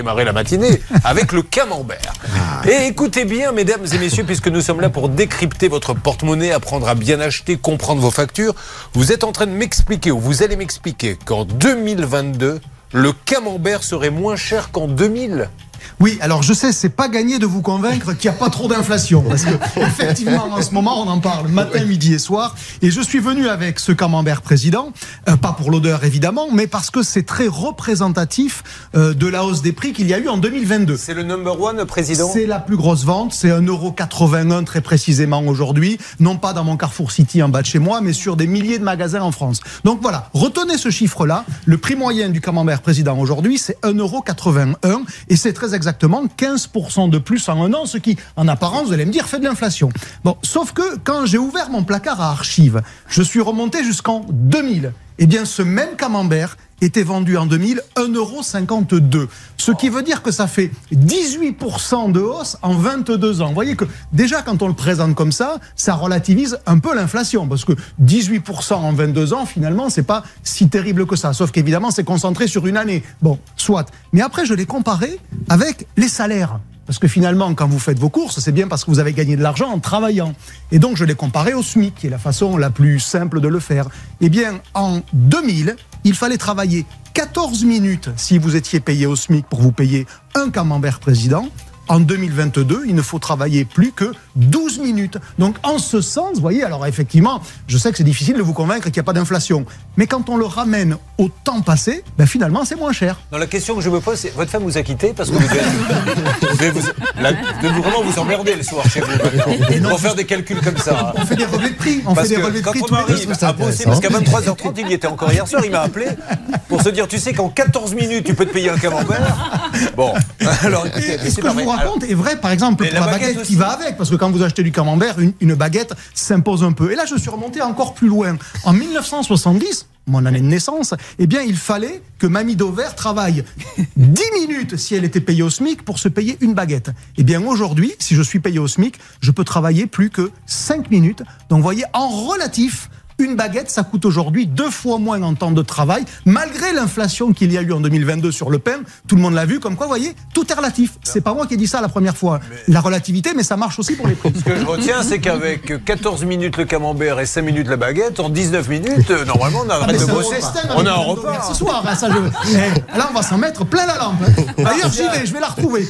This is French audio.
démarrer la matinée avec le camembert. Ah. Et écoutez bien, mesdames et messieurs, puisque nous sommes là pour décrypter votre porte-monnaie, apprendre à bien acheter, comprendre vos factures, vous êtes en train de m'expliquer, ou vous allez m'expliquer, qu'en 2022, le camembert serait moins cher qu'en 2000 Oui, alors je sais, c'est pas gagné de vous convaincre qu'il n'y a pas trop d'inflation. Parce que, effectivement, en ce moment, on en parle matin, midi et soir. Et je suis venu avec ce camembert président, euh, pas pour l'odeur évidemment, mais parce que c'est très représentatif euh, de la hausse des prix qu'il y a eu en 2022. C'est le number one, président? C'est la plus grosse vente, c'est 1,81€ très précisément aujourd'hui, non pas dans mon Carrefour City en bas de chez moi, mais sur des milliers de magasins en France. Donc voilà, retenez ce chiffre-là, le prix moyen du camembert président aujourd'hui, c'est 1,81€ et c'est très exactement 15% de plus en un an, ce qui, en apparence, vous allez me dire, fait de l'inflation. Bon, sauf que quand j'ai ouvert mon placard à archives, je suis remonté jusqu'en 2000. Eh bien, ce même camembert était vendu en 2000 1,52€. Ce qui veut dire que ça fait 18% de hausse en 22 ans. Vous voyez que déjà quand on le présente comme ça, ça relativise un peu l'inflation parce que 18% en 22 ans, finalement, c'est pas si terrible que ça. Sauf qu'évidemment, c'est concentré sur une année. Bon, soit. Mais après, je l'ai comparé avec les salaires. Parce que finalement, quand vous faites vos courses, c'est bien parce que vous avez gagné de l'argent en travaillant. Et donc, je l'ai comparé au SMIC, qui est la façon la plus simple de le faire. Eh bien, en 2000, il fallait travailler 14 minutes si vous étiez payé au SMIC pour vous payer un camembert président. En 2022, il ne faut travailler plus que 12 minutes. Donc, en ce sens, vous voyez, alors effectivement, je sais que c'est difficile de vous convaincre qu'il n'y a pas d'inflation. Mais quand on le ramène au temps passé, ben finalement, c'est moins cher. Non, la question que je me pose, c'est votre femme vous a quitté parce que vous devez, vous la- vous vraiment vous emmerder le soir chez vous. Pour faire des calculs comme ça. On fait des relevés de prix. On Parce fait des relevés de quand prix on arrive à bosser, parce qu'à 23h30, il y était encore hier soir, il m'a appelé pour se dire, tu sais qu'en 14 minutes, tu peux te payer un camembert. Bon, alors écoutez, c'est pas vrai. raconte est vrai, par exemple, pour la baguette qui va avec, parce que quand vous achetez du camembert, une, une baguette s'impose un peu. Et là, je suis remonté encore plus loin. En 1970, mon année de naissance, eh bien, il fallait que Mamie Dauvert travaille 10 minutes si elle était payée au SMIC pour se payer une baguette. Eh bien, aujourd'hui, si je suis payé au SMIC, je peux travailler plus que 5 minutes. Donc, vous voyez, en relatif, une baguette, ça coûte aujourd'hui deux fois moins en temps de travail, malgré l'inflation qu'il y a eu en 2022 sur le pain. Tout le monde l'a vu, comme quoi, vous voyez, tout est relatif. C'est pas moi qui ai dit ça la première fois. La relativité, mais ça marche aussi pour les prix. Ce que je retiens, c'est qu'avec 14 minutes le camembert et 5 minutes la baguette, en 19 minutes, euh, normalement, on Ah, arrête de c'est un bosser. On a un repas. Ce soir, hein, ça, je... Eh, là, on va s'en mettre plein la lampe. D'ailleurs, j'y vais, je vais la retrouver.